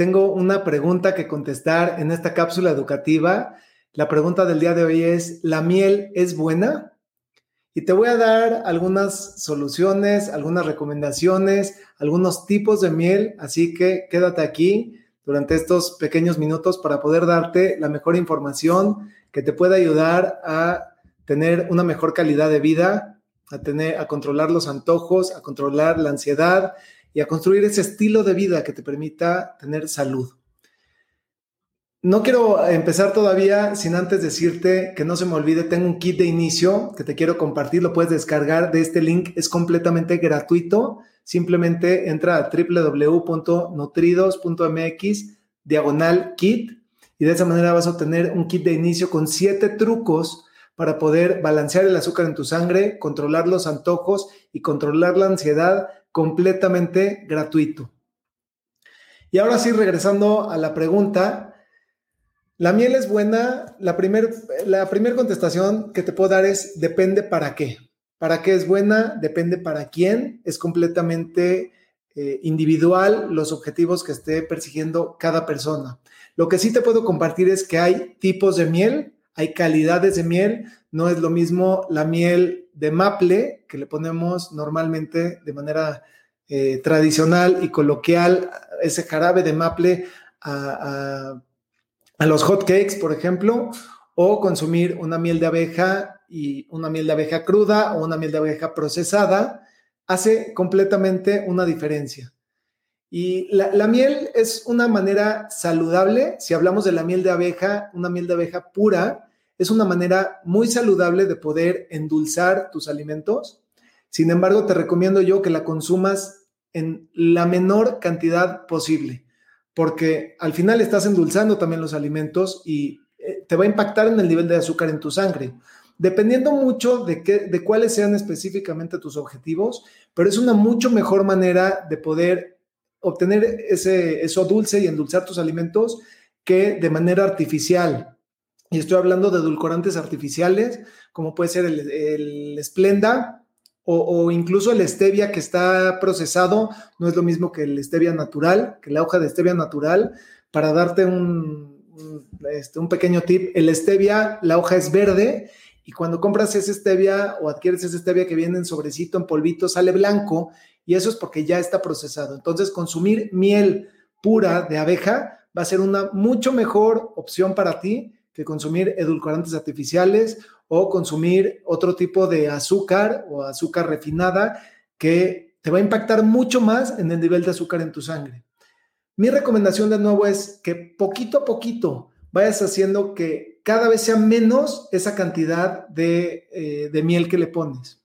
tengo una pregunta que contestar en esta cápsula educativa. La pregunta del día de hoy es, ¿la miel es buena? Y te voy a dar algunas soluciones, algunas recomendaciones, algunos tipos de miel, así que quédate aquí durante estos pequeños minutos para poder darte la mejor información que te pueda ayudar a tener una mejor calidad de vida, a tener a controlar los antojos, a controlar la ansiedad y a construir ese estilo de vida que te permita tener salud. No quiero empezar todavía sin antes decirte que no se me olvide, tengo un kit de inicio que te quiero compartir, lo puedes descargar de este link, es completamente gratuito. Simplemente entra a www.nutridos.mx diagonal kit y de esa manera vas a obtener un kit de inicio con siete trucos para poder balancear el azúcar en tu sangre, controlar los antojos y controlar la ansiedad completamente gratuito. Y ahora sí, regresando a la pregunta, ¿la miel es buena? La primera la primer contestación que te puedo dar es depende para qué. ¿Para qué es buena? Depende para quién. Es completamente eh, individual los objetivos que esté persiguiendo cada persona. Lo que sí te puedo compartir es que hay tipos de miel, hay calidades de miel. No es lo mismo la miel de maple, que le ponemos normalmente de manera eh, tradicional y coloquial, ese jarabe de maple a, a, los hot cakes, por ejemplo, o consumir una miel de abeja y una miel de abeja cruda o una miel de abeja procesada, hace completamente una diferencia. Y la, la, miel es una manera saludable, si hablamos de la miel de abeja, una miel de abeja pura, es una manera muy saludable de poder endulzar tus alimentos. Sin embargo, te recomiendo yo que la consumas en la menor cantidad posible, porque al final estás endulzando también los alimentos y eh, te va a impactar en el nivel de azúcar en tu sangre. Dependiendo mucho de, qué, de cuáles sean específicamente tus objetivos, pero es una mucho mejor manera de poder obtener ese, eso dulce y endulzar tus alimentos que de manera artificial. Y estoy hablando de edulcorantes artificiales, como puede ser el, el Splenda o, incluso el stevia que está procesado, no es lo mismo que el stevia natural, que la hoja de stevia natural. Para darte un, este, un pequeño tip, el stevia, la hoja es verde y cuando compras ese stevia o adquieres ese stevia que viene en sobrecito, en polvito, sale blanco y eso es porque ya está procesado. Entonces, consumir miel pura de abeja va a ser una mucho mejor opción para ti que consumir edulcorantes artificiales o consumir otro tipo de azúcar o azúcar refinada que te va a impactar mucho más en el nivel de azúcar en tu sangre. Mi recomendación de nuevo es que poquito a poquito vayas haciendo que cada vez sea menos esa cantidad de, eh, de miel que le pones.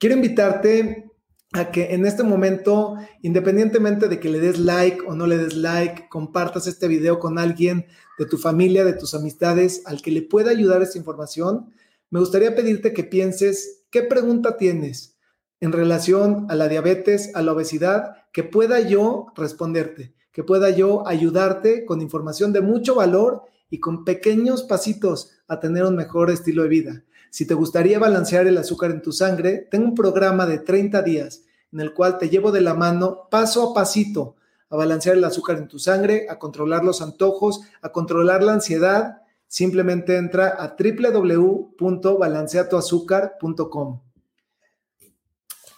Quiero invitarte a que en este momento, independientemente de que le des like o no le des like, compartas este video con alguien de tu familia, de tus amistades, al que le pueda ayudar esta información, me gustaría pedirte que pienses qué pregunta tienes en relación a la diabetes, a la obesidad, que pueda yo responderte, que pueda yo ayudarte con información de mucho valor y con pequeños pasitos a tener un mejor estilo de vida. Si te gustaría balancear el azúcar en tu sangre, tengo un programa de 30 días en el cual te llevo de la mano paso a pasito a balancear el azúcar en tu sangre, a controlar los antojos, a controlar la ansiedad. Simplemente entra a www.balanceatuazúcar.com.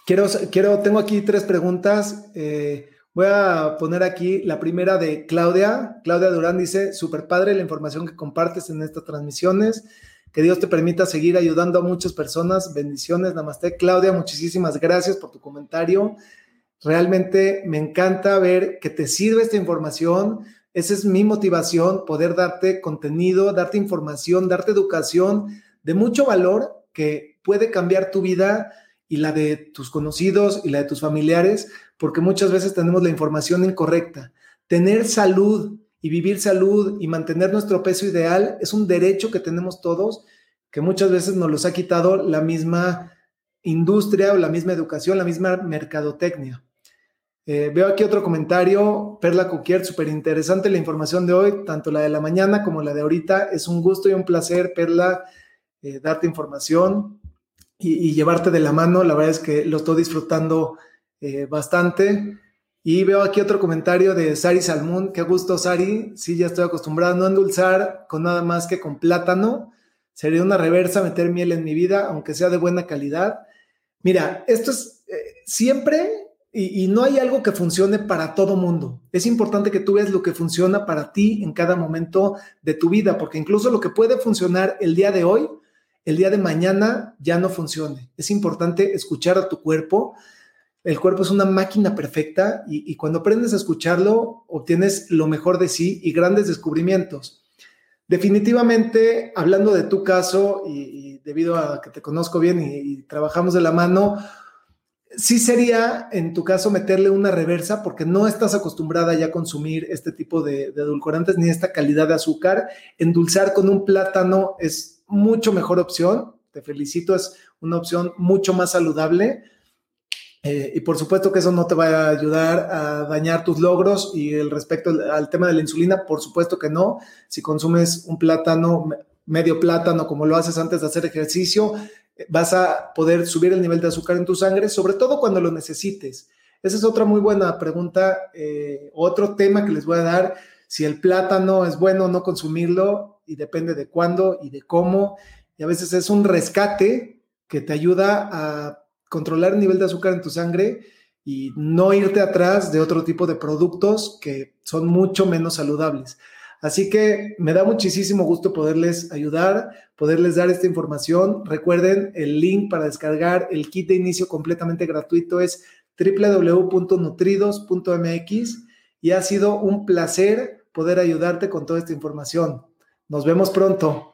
Quiero, quiero, tengo aquí tres preguntas. Eh, voy a poner aquí la primera de Claudia. Claudia Durán dice, super padre la información que compartes en estas transmisiones. Que Dios te permita seguir ayudando a muchas personas. Bendiciones, Namaste. Claudia, muchísimas gracias por tu comentario. Realmente me encanta ver que te sirve esta información. Esa es mi motivación, poder darte contenido, darte información, darte educación de mucho valor que puede cambiar tu vida y la de tus conocidos y la de tus familiares, porque muchas veces tenemos la información incorrecta tener salud y vivir salud y mantener nuestro peso ideal es un derecho que tenemos todos, que muchas veces nos los ha quitado la misma industria o la misma educación, la misma mercadotecnia. Eh, veo aquí otro comentario, Perla Coquier, súper interesante la información de hoy, tanto la de la mañana como la de ahorita. Es un gusto y un placer, Perla, eh, darte información y, llevarte de la mano. La verdad es que lo estoy disfrutando eh, bastante. Y veo aquí otro comentario de Sari Salmón. Qué gusto, Sari. Sí, ya estoy acostumbrado a no endulzar con nada más que con plátano. Sería una reversa meter miel en mi vida, aunque sea de buena calidad. Mira, esto es siempre y, no hay algo que funcione para todo mundo. Es importante que tú veas lo que funciona para ti en cada momento de tu vida, porque incluso lo que puede funcionar el día de hoy, el día de mañana ya no funcione. Es importante escuchar a tu cuerpo. El cuerpo es una máquina perfecta y, cuando aprendes a escucharlo, obtienes lo mejor de sí y grandes descubrimientos. Definitivamente, hablando de tu caso y, debido a que te conozco bien y trabajamos de la mano, sí sería, en tu caso, meterle una reversa porque no estás acostumbrada ya a consumir este tipo de, de, edulcorantes ni esta calidad de azúcar. Endulzar con un plátano es mucho mejor opción. Te felicito, es una opción mucho más saludable. Eh, y por supuesto que eso no te va a ayudar a dañar tus logros y el respecto al tema de la insulina, por supuesto que no. Si consumes un plátano, medio plátano, como lo haces antes de hacer ejercicio, vas a poder subir el nivel de azúcar en tu sangre, sobre todo cuando lo necesites. Esa es otra muy buena pregunta, eh, otro tema que les voy a dar, si el plátano es bueno o no consumirlo y depende de cuándo y de cómo. Y a veces es un rescate que te ayuda a controlar el nivel de azúcar en tu sangre y no irte atrás de otro tipo de productos que son mucho menos saludables. Así que me da muchísimo gusto poderles ayudar, poderles dar esta información. Recuerden, el link para descargar el kit de inicio completamente gratuito es www.nutridos.mx y ha sido un placer poder ayudarte con toda esta información. Nos vemos pronto.